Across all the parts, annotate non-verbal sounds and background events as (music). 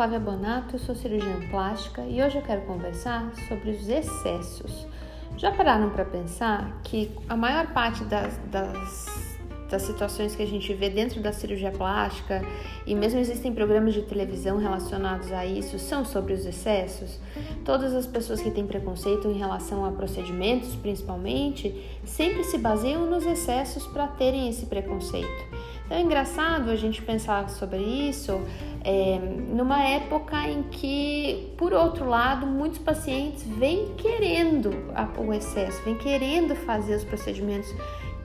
Flávia Bonato, sou cirurgiã plástica e hoje eu quero conversar sobre os excessos. Já pararam para pensar que a maior parte das, das das situações que a gente vê dentro da cirurgia plástica e mesmo existem programas de televisão relacionados a isso são sobre os excessos. Todas as pessoas que têm preconceito em relação a procedimentos, principalmente, sempre se baseiam nos excessos para terem esse preconceito. Então é engraçado a gente pensar sobre isso é, numa época em que, por outro lado, muitos pacientes vêm querendo o excesso, vêm querendo fazer os procedimentos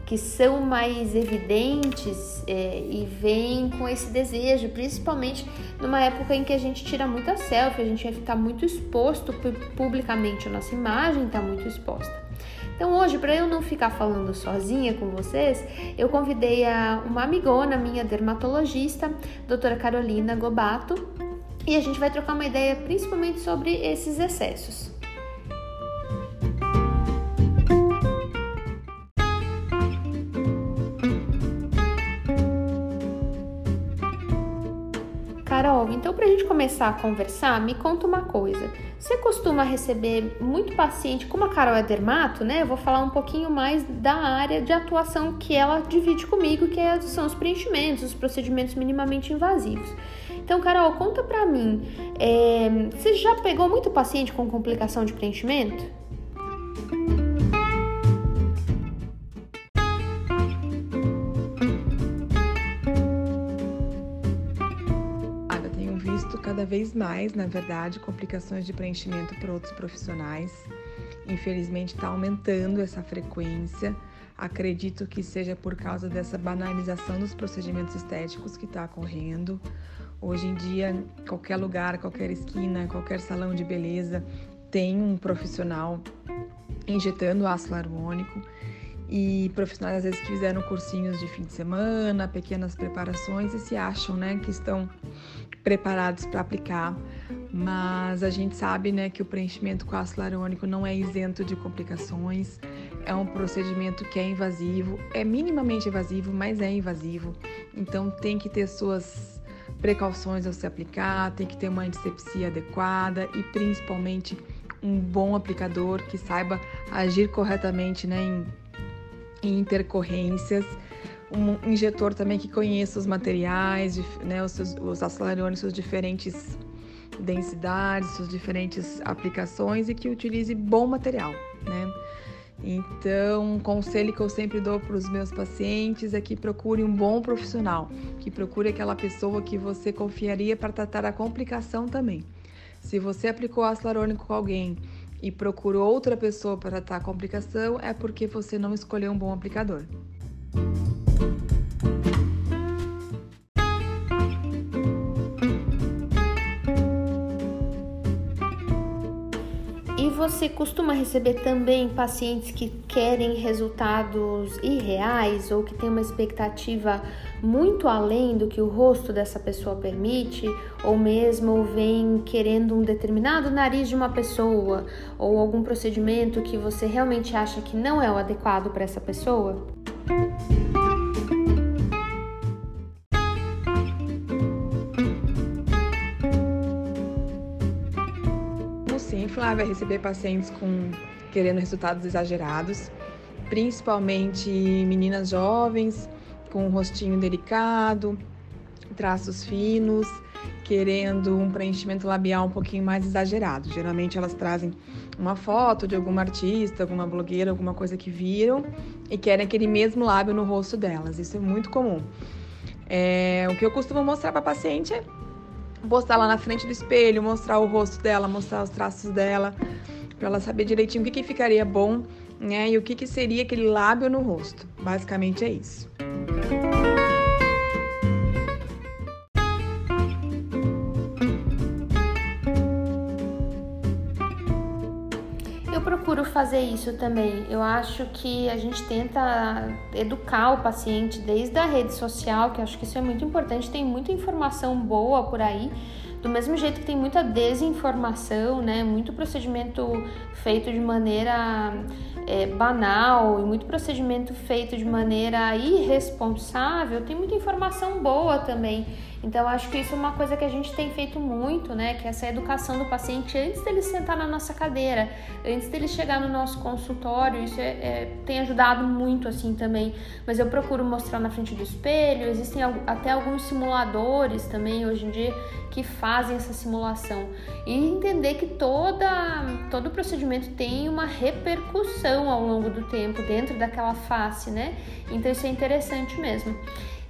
que são mais evidentes é, e vêm com esse desejo, principalmente numa época em que a gente tira muita selfie, a gente ficar muito exposto publicamente, a nossa imagem está muito exposta. Então hoje, para eu não ficar falando sozinha com vocês, eu convidei a uma amigona minha dermatologista, doutora Carolina Gobato, e a gente vai trocar uma ideia principalmente sobre esses excessos. Carol, então para a gente começar a conversar, me conta uma coisa. Você costuma receber muito paciente, como a Carol é dermato, né? Eu vou falar um pouquinho mais da área de atuação que ela divide comigo, que é, são os preenchimentos, os procedimentos minimamente invasivos. Então, Carol, conta pra mim, é, você já pegou muito paciente com complicação de preenchimento? Vez mais, na verdade, complicações de preenchimento para outros profissionais. Infelizmente, está aumentando essa frequência. Acredito que seja por causa dessa banalização dos procedimentos estéticos que está ocorrendo. Hoje em dia, qualquer lugar, qualquer esquina, qualquer salão de beleza tem um profissional injetando ácido hialurônico e profissionais às vezes que fizeram cursinhos de fim de semana, pequenas preparações e se acham, né, que estão preparados para aplicar, mas a gente sabe, né, que o preenchimento com ácido hialurônico não é isento de complicações. É um procedimento que é invasivo, é minimamente invasivo, mas é invasivo. Então tem que ter suas precauções ao se aplicar, tem que ter uma antisepsia adequada e principalmente um bom aplicador que saiba agir corretamente, né, em em intercorrências, um injetor também que conheça os materiais, né, os, seus, os aceleriônicos, suas diferentes densidades, suas diferentes aplicações e que utilize bom material, né? Então, um conselho que eu sempre dou para os meus pacientes é que procure um bom profissional, que procure aquela pessoa que você confiaria para tratar a complicação também. Se você aplicou ácido com alguém e procura outra pessoa para tratar a complicação, é porque você não escolheu um bom aplicador. E você costuma receber também pacientes que querem resultados irreais ou que têm uma expectativa muito além do que o rosto dessa pessoa permite, ou mesmo vem querendo um determinado nariz de uma pessoa, ou algum procedimento que você realmente acha que não é o adequado para essa pessoa? Sim, Flávia, receber pacientes com querendo resultados exagerados, principalmente meninas jovens com um rostinho delicado, traços finos, querendo um preenchimento labial um pouquinho mais exagerado. Geralmente elas trazem uma foto de alguma artista, alguma blogueira, alguma coisa que viram e querem aquele mesmo lábio no rosto delas. Isso é muito comum. É, o que eu costumo mostrar para paciente é postar lá na frente do espelho, mostrar o rosto dela, mostrar os traços dela, para ela saber direitinho o que, que ficaria bom né, e o que, que seria aquele lábio no rosto. Basicamente é isso. Fazer isso também. Eu acho que a gente tenta educar o paciente desde a rede social, que acho que isso é muito importante. Tem muita informação boa por aí do mesmo jeito que tem muita desinformação, né? Muito procedimento feito de maneira é, banal e muito procedimento feito de maneira irresponsável, tem muita informação boa também. Então, acho que isso é uma coisa que a gente tem feito muito, né? Que é essa educação do paciente antes dele sentar na nossa cadeira, antes dele chegar no nosso consultório. Isso é, é, tem ajudado muito, assim, também. Mas eu procuro mostrar na frente do espelho. Existem até alguns simuladores também, hoje em dia, que fazem essa simulação. E entender que toda, todo procedimento tem uma repercussão ao longo do tempo dentro daquela face, né? Então, isso é interessante mesmo.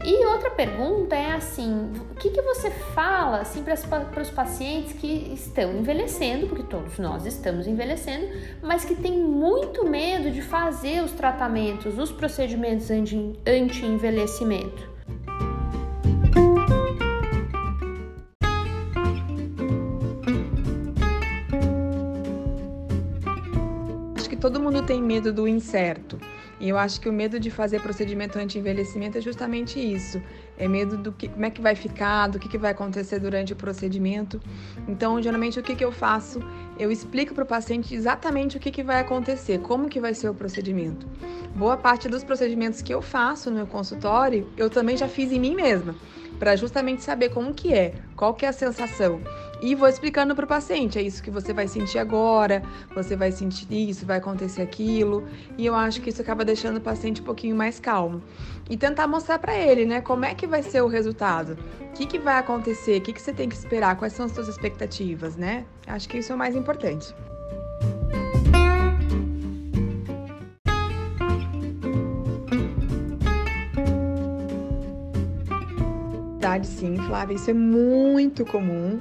E outra pergunta é assim: o que, que você fala assim, para os pacientes que estão envelhecendo, porque todos nós estamos envelhecendo, mas que têm muito medo de fazer os tratamentos, os procedimentos anti-envelhecimento? Todo mundo tem medo do incerto. E eu acho que o medo de fazer procedimento anti-envelhecimento é justamente isso. É medo do que, como é que vai ficar, do que, que vai acontecer durante o procedimento. Então, geralmente, o que, que eu faço? Eu explico para o paciente exatamente o que, que vai acontecer, como que vai ser o procedimento. Boa parte dos procedimentos que eu faço no meu consultório, eu também já fiz em mim mesma, para justamente saber como que é, qual que é a sensação. E vou explicando para o paciente, é isso que você vai sentir agora, você vai sentir isso, vai acontecer aquilo. E eu acho que isso acaba deixando o paciente um pouquinho mais calmo. E tentar mostrar para ele, né, como é que vai ser o resultado. O que, que vai acontecer, o que, que você tem que esperar, quais são as suas expectativas, né? Acho que isso é o mais importante. Sim, Flávia, isso é muito comum.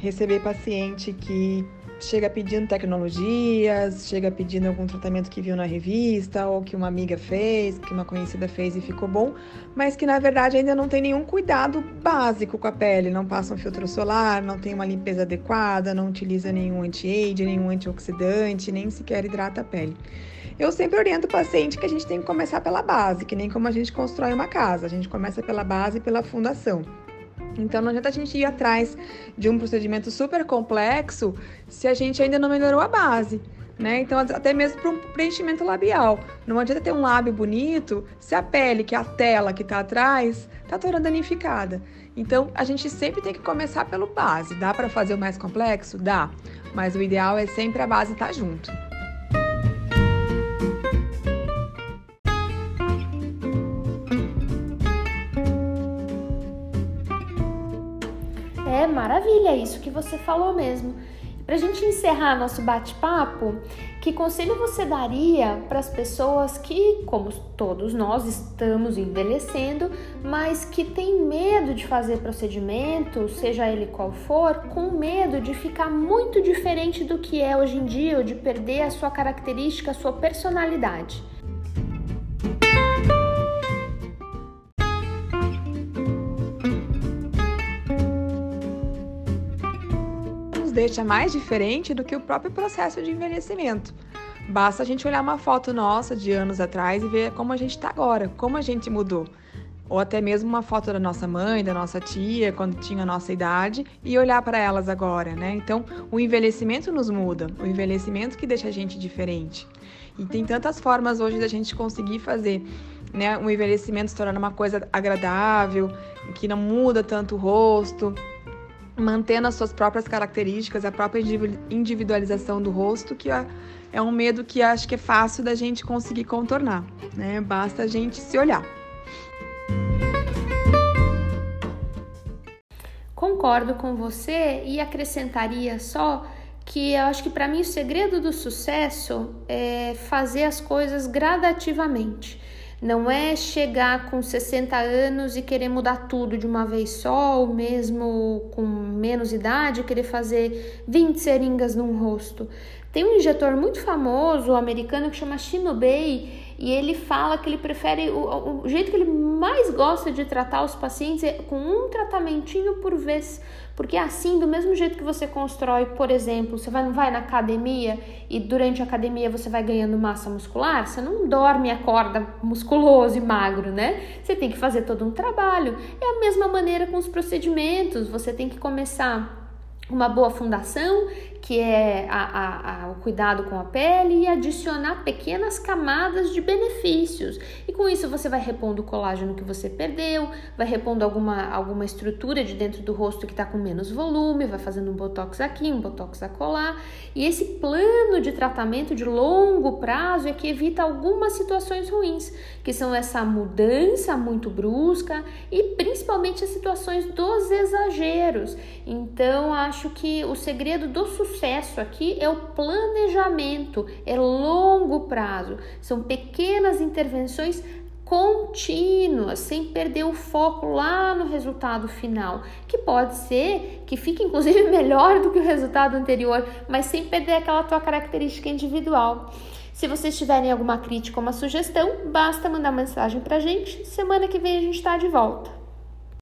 Receber paciente que chega pedindo tecnologias, chega pedindo algum tratamento que viu na revista ou que uma amiga fez, que uma conhecida fez e ficou bom, mas que na verdade ainda não tem nenhum cuidado básico com a pele, não passa um filtro solar, não tem uma limpeza adequada, não utiliza nenhum anti-age, nenhum antioxidante, nem sequer hidrata a pele. Eu sempre oriento o paciente que a gente tem que começar pela base, que nem como a gente constrói uma casa, a gente começa pela base e pela fundação. Então não adianta a gente ir atrás de um procedimento super complexo se a gente ainda não melhorou a base. Né? Então, até mesmo para um preenchimento labial. Não adianta ter um lábio bonito se a pele, que é a tela que está atrás, está toda danificada. Então, a gente sempre tem que começar pelo base. Dá para fazer o mais complexo? Dá. Mas o ideal é sempre a base estar tá junto. Maravilha, isso que você falou mesmo. Para a gente encerrar nosso bate-papo, que conselho você daria para as pessoas que, como todos nós, estamos envelhecendo, mas que têm medo de fazer procedimento, seja ele qual for, com medo de ficar muito diferente do que é hoje em dia ou de perder a sua característica, a sua personalidade? Deixa mais diferente do que o próprio processo de envelhecimento. Basta a gente olhar uma foto nossa de anos atrás e ver como a gente está agora, como a gente mudou. Ou até mesmo uma foto da nossa mãe, da nossa tia, quando tinha a nossa idade, e olhar para elas agora, né? Então, o envelhecimento nos muda, o envelhecimento que deixa a gente diferente. E tem tantas formas hoje da gente conseguir fazer né, o envelhecimento se tornar uma coisa agradável, que não muda tanto o rosto, mantendo as suas próprias características, a própria individualização do rosto, que é um medo que acho que é fácil da gente conseguir contornar, né? Basta a gente se olhar. Concordo com você e acrescentaria só que eu acho que para mim o segredo do sucesso é fazer as coisas gradativamente. Não é chegar com 60 anos e querer mudar tudo de uma vez só, ou mesmo com menos idade, querer fazer 20 seringas num rosto. Tem um injetor muito famoso, americano, que chama Shinobei, e ele fala que ele prefere o, o, jeito que ele mais gosta de tratar os pacientes é com um tratamentinho por vez. Porque assim, do mesmo jeito que você constrói, por exemplo, você vai, vai na academia e durante a academia você vai ganhando massa muscular, você não dorme e acorda musculoso e magro, né? Você tem que fazer todo um trabalho. É a mesma maneira com os procedimentos, você tem que começar uma boa fundação que é a, a, a, o cuidado com a pele, e adicionar pequenas camadas de benefícios. E com isso você vai repondo o colágeno que você perdeu, vai repondo alguma, alguma estrutura de dentro do rosto que está com menos volume, vai fazendo um botox aqui, um botox acolá. E esse plano de tratamento de longo prazo é que evita algumas situações ruins, que são essa mudança muito brusca e principalmente as situações dos exageros. Então, acho que o segredo do sucesso aqui é o planejamento, é longo prazo, são pequenas intervenções contínuas, sem perder o foco lá no resultado final, que pode ser que fique inclusive (laughs) melhor do que o resultado anterior, mas sem perder aquela tua característica individual. Se vocês tiverem alguma crítica ou uma sugestão, basta mandar mensagem pra gente. Semana que vem a gente está de volta.